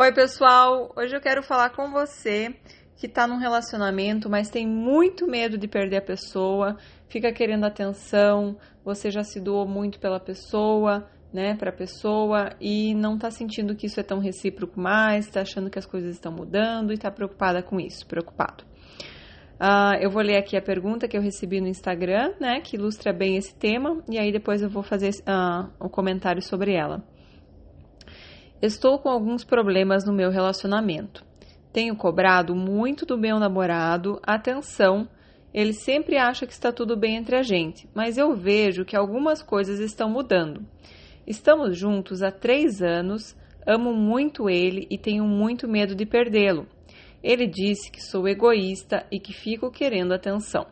Oi, pessoal! Hoje eu quero falar com você que está num relacionamento, mas tem muito medo de perder a pessoa, fica querendo atenção, você já se doou muito pela pessoa, né, para a pessoa e não está sentindo que isso é tão recíproco mais, está achando que as coisas estão mudando e está preocupada com isso, preocupado. Uh, eu vou ler aqui a pergunta que eu recebi no Instagram, né, que ilustra bem esse tema, e aí depois eu vou fazer uh, um comentário sobre ela. Estou com alguns problemas no meu relacionamento. Tenho cobrado muito do meu namorado atenção. Ele sempre acha que está tudo bem entre a gente, mas eu vejo que algumas coisas estão mudando. Estamos juntos há três anos, amo muito ele e tenho muito medo de perdê-lo. Ele disse que sou egoísta e que fico querendo atenção.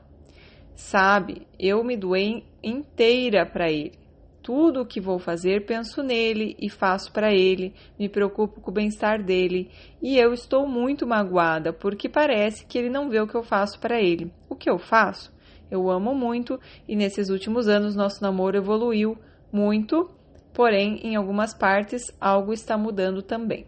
Sabe, eu me doei inteira para ele. Tudo o que vou fazer, penso nele e faço para ele, me preocupo com o bem-estar dele, e eu estou muito magoada porque parece que ele não vê o que eu faço para ele. O que eu faço? Eu amo muito e nesses últimos anos nosso namoro evoluiu muito, porém, em algumas partes algo está mudando também.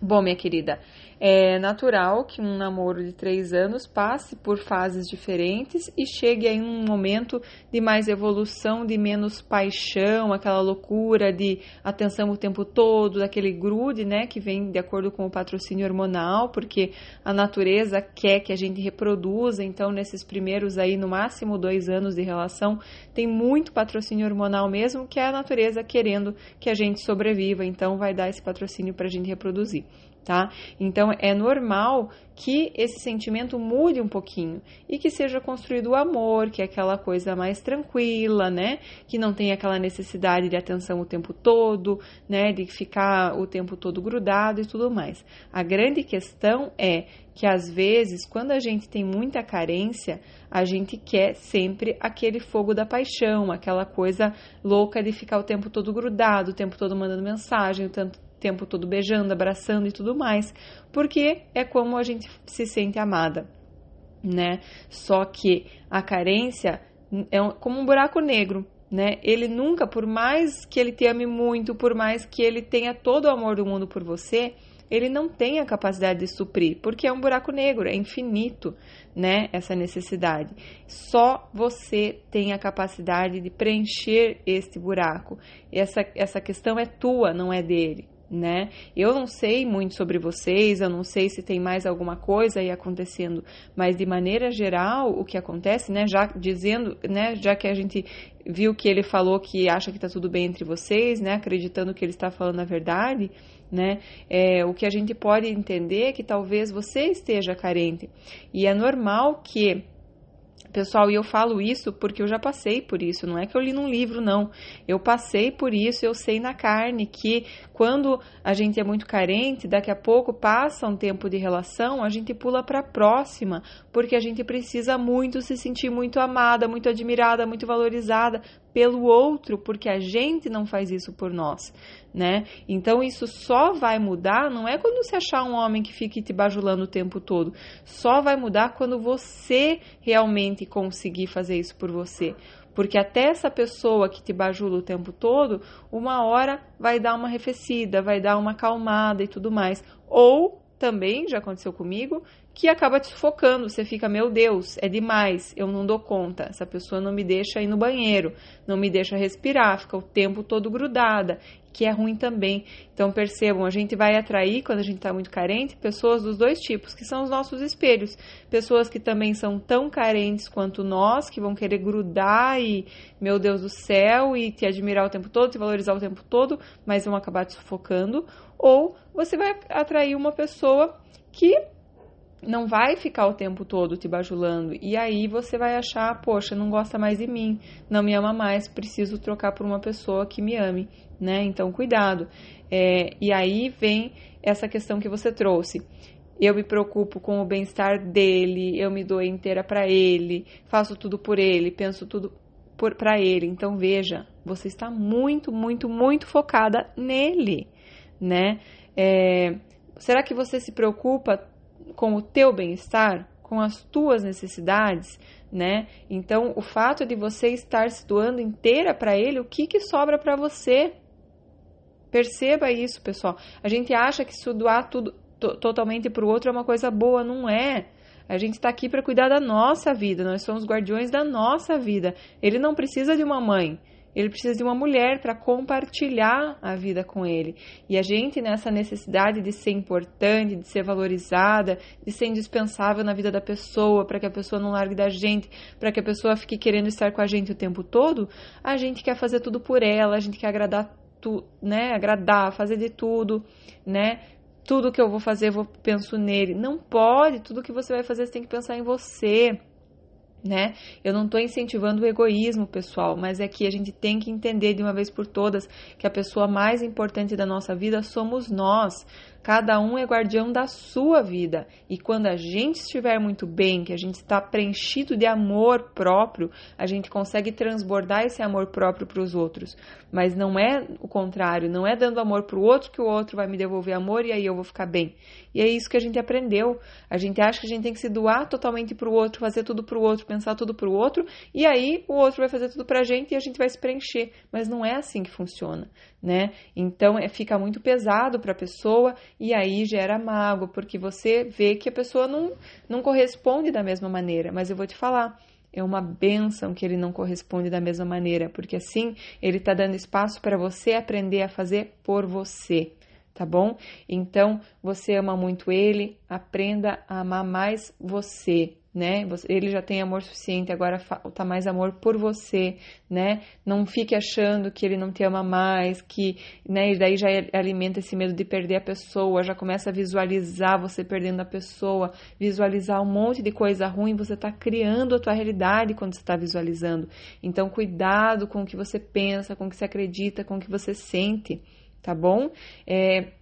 Bom, minha querida, é natural que um namoro de três anos passe por fases diferentes e chegue em um momento de mais evolução, de menos paixão, aquela loucura de atenção o tempo todo, daquele grude, né, que vem de acordo com o patrocínio hormonal, porque a natureza quer que a gente reproduza, então nesses primeiros aí, no máximo dois anos de relação, tem muito patrocínio hormonal mesmo, que é a natureza querendo que a gente sobreviva, então vai dar esse patrocínio para a gente reproduzir tá? Então é normal que esse sentimento mude um pouquinho e que seja construído o amor, que é aquela coisa mais tranquila, né? Que não tem aquela necessidade de atenção o tempo todo, né? De ficar o tempo todo grudado e tudo mais. A grande questão é que às vezes, quando a gente tem muita carência, a gente quer sempre aquele fogo da paixão, aquela coisa louca de ficar o tempo todo grudado, o tempo todo mandando mensagem, o tanto tempo todo beijando, abraçando e tudo mais, porque é como a gente se sente amada, né? Só que a carência é como um buraco negro, né? Ele nunca, por mais que ele te ame muito, por mais que ele tenha todo o amor do mundo por você, ele não tem a capacidade de suprir, porque é um buraco negro, é infinito, né? Essa necessidade. Só você tem a capacidade de preencher este buraco. Essa, essa questão é tua, não é dele né? Eu não sei muito sobre vocês, eu não sei se tem mais alguma coisa aí acontecendo, mas de maneira geral, o que acontece, né, já dizendo, né, já que a gente viu que ele falou que acha que tá tudo bem entre vocês, né, acreditando que ele está falando a verdade, né? É, o que a gente pode entender é que talvez você esteja carente. E é normal que Pessoal, e eu falo isso porque eu já passei por isso, não é que eu li num livro, não. Eu passei por isso, eu sei na carne que quando a gente é muito carente, daqui a pouco passa um tempo de relação, a gente pula para a próxima, porque a gente precisa muito se sentir muito amada, muito admirada, muito valorizada pelo outro, porque a gente não faz isso por nós, né? Então isso só vai mudar, não é quando você achar um homem que fique te bajulando o tempo todo, só vai mudar quando você realmente conseguir fazer isso por você. Porque até essa pessoa que te bajula o tempo todo, uma hora vai dar uma arrefecida, vai dar uma acalmada e tudo mais. Ou também, já aconteceu comigo, que acaba te sufocando. Você fica, meu Deus, é demais, eu não dou conta. Essa pessoa não me deixa ir no banheiro, não me deixa respirar, fica o tempo todo grudada, que é ruim também. Então percebam, a gente vai atrair, quando a gente está muito carente, pessoas dos dois tipos, que são os nossos espelhos. Pessoas que também são tão carentes quanto nós, que vão querer grudar e, meu Deus do céu, e te admirar o tempo todo, te valorizar o tempo todo, mas vão acabar te sufocando. Ou você vai atrair uma pessoa que não vai ficar o tempo todo te bajulando. E aí você vai achar, poxa, não gosta mais de mim, não me ama mais, preciso trocar por uma pessoa que me ame, né? Então, cuidado. É, e aí vem essa questão que você trouxe. Eu me preocupo com o bem-estar dele, eu me dou inteira para ele, faço tudo por ele, penso tudo para ele. Então veja, você está muito, muito, muito focada nele, né? É, será que você se preocupa com o teu bem-estar, com as tuas necessidades, né? Então, o fato de você estar se doando inteira para ele, o que que sobra para você? Perceba isso, pessoal. A gente acha que se doar tudo totalmente para o outro é uma coisa boa, não é. A gente está aqui para cuidar da nossa vida, nós somos guardiões da nossa vida. Ele não precisa de uma mãe, ele precisa de uma mulher para compartilhar a vida com ele. E a gente, nessa necessidade de ser importante, de ser valorizada, de ser indispensável na vida da pessoa, para que a pessoa não largue da gente, para que a pessoa fique querendo estar com a gente o tempo todo, a gente quer fazer tudo por ela, a gente quer agradar, tu, né, agradar, fazer de tudo, né? Tudo que eu vou fazer, eu vou penso nele. Não pode, tudo que você vai fazer, você tem que pensar em você né? Eu não estou incentivando o egoísmo, pessoal, mas é que a gente tem que entender de uma vez por todas que a pessoa mais importante da nossa vida somos nós. Cada um é guardião da sua vida. E quando a gente estiver muito bem, que a gente está preenchido de amor próprio, a gente consegue transbordar esse amor próprio para os outros. Mas não é o contrário, não é dando amor para o outro que o outro vai me devolver amor e aí eu vou ficar bem. E é isso que a gente aprendeu. A gente acha que a gente tem que se doar totalmente para o outro, fazer tudo para o outro, pensar tudo para o outro, e aí o outro vai fazer tudo para a gente e a gente vai se preencher. Mas não é assim que funciona, né? Então é, fica muito pesado para a pessoa e aí gera mágoa, porque você vê que a pessoa não, não corresponde da mesma maneira. Mas eu vou te falar, é uma benção que ele não corresponde da mesma maneira, porque assim ele está dando espaço para você aprender a fazer por você, tá bom? Então você ama muito ele, aprenda a amar mais você, né? Ele já tem amor suficiente, agora falta mais amor por você, né? Não fique achando que ele não te ama mais, que, né? E daí já alimenta esse medo de perder a pessoa, já começa a visualizar você perdendo a pessoa, visualizar um monte de coisa ruim, você está criando a tua realidade quando você está visualizando. Então, cuidado com o que você pensa, com o que você acredita, com o que você sente, tá bom? É,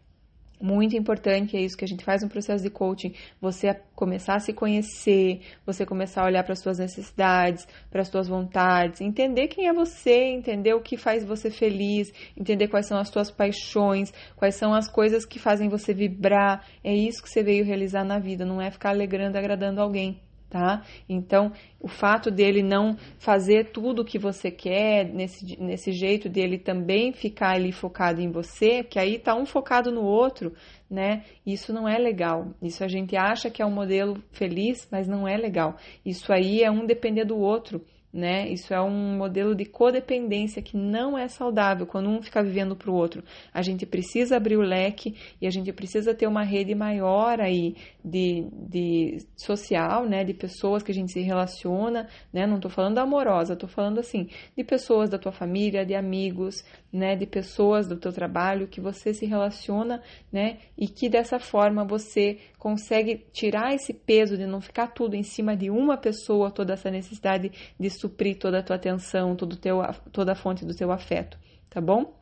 muito importante, é isso que a gente faz no processo de coaching, você começar a se conhecer, você começar a olhar para as suas necessidades, para as suas vontades, entender quem é você, entender o que faz você feliz, entender quais são as suas paixões, quais são as coisas que fazem você vibrar. É isso que você veio realizar na vida, não é ficar alegrando, agradando alguém tá? Então, o fato dele não fazer tudo o que você quer, nesse, nesse jeito dele também ficar ali focado em você, que aí tá um focado no outro, né? Isso não é legal. Isso a gente acha que é um modelo feliz, mas não é legal. Isso aí é um depender do outro né? Isso é um modelo de codependência que não é saudável quando um fica vivendo para o outro. A gente precisa abrir o leque e a gente precisa ter uma rede maior aí de, de social, né? De pessoas que a gente se relaciona, né? Não estou falando amorosa, estou falando assim de pessoas da tua família, de amigos, né? De pessoas do teu trabalho que você se relaciona, né? E que dessa forma você consegue tirar esse peso de não ficar tudo em cima de uma pessoa, toda essa necessidade de suprir toda a tua atenção, todo teu, toda a fonte do teu afeto, tá bom?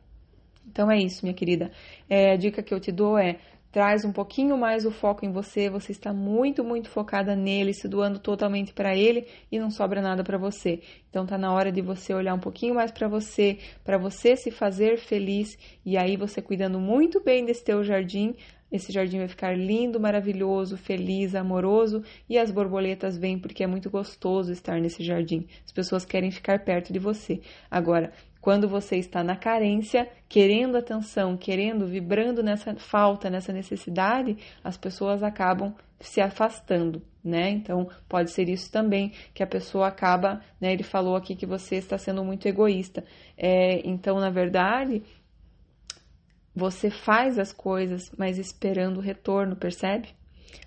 Então é isso, minha querida. É, a dica que eu te dou é traz um pouquinho mais o foco em você, você está muito, muito focada nele, se doando totalmente para ele e não sobra nada para você. Então tá na hora de você olhar um pouquinho mais para você, para você se fazer feliz e aí você cuidando muito bem desse teu jardim, esse jardim vai ficar lindo, maravilhoso, feliz, amoroso e as borboletas vêm porque é muito gostoso estar nesse jardim. As pessoas querem ficar perto de você. Agora, quando você está na carência, querendo atenção, querendo, vibrando nessa falta, nessa necessidade, as pessoas acabam se afastando, né? Então, pode ser isso também, que a pessoa acaba, né? Ele falou aqui que você está sendo muito egoísta. É, então, na verdade, você faz as coisas, mas esperando o retorno, percebe?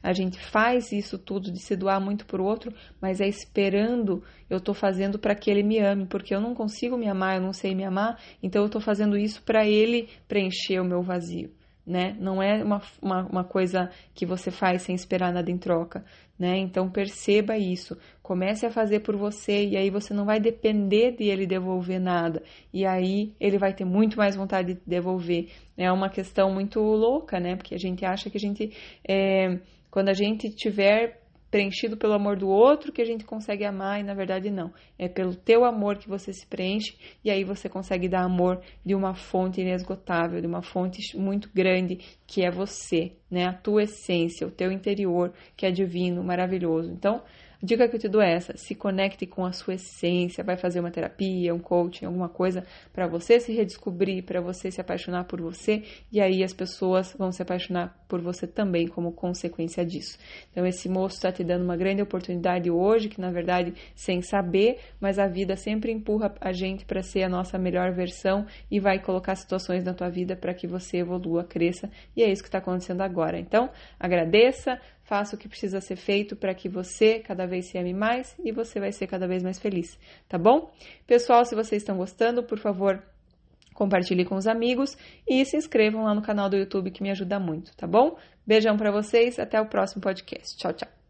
A gente faz isso tudo de se doar muito por outro, mas é esperando eu estou fazendo para que ele me ame, porque eu não consigo me amar, eu não sei me amar, então eu estou fazendo isso para ele preencher o meu vazio né? Não é uma, uma, uma, coisa que você faz sem esperar nada em troca, né? Então perceba isso, comece a fazer por você e aí você não vai depender de ele devolver nada e aí ele vai ter muito mais vontade de devolver. É uma questão muito louca, né? Porque a gente acha que a gente, é, quando a gente tiver preenchido pelo amor do outro que a gente consegue amar e na verdade não. É pelo teu amor que você se preenche e aí você consegue dar amor de uma fonte inesgotável, de uma fonte muito grande que é você, né? A tua essência, o teu interior, que é divino, maravilhoso. Então, Dica que eu te dou é essa: se conecte com a sua essência, vai fazer uma terapia, um coaching, alguma coisa para você se redescobrir, para você se apaixonar por você e aí as pessoas vão se apaixonar por você também como consequência disso. Então esse moço está te dando uma grande oportunidade hoje, que na verdade sem saber, mas a vida sempre empurra a gente para ser a nossa melhor versão e vai colocar situações na tua vida para que você evolua, cresça e é isso que está acontecendo agora. Então agradeça, faça o que precisa ser feito para que você cada vez se ame mais e você vai ser cada vez mais feliz, tá bom? Pessoal, se vocês estão gostando, por favor, compartilhe com os amigos e se inscrevam lá no canal do YouTube que me ajuda muito, tá bom? Beijão para vocês, até o próximo podcast. Tchau, tchau.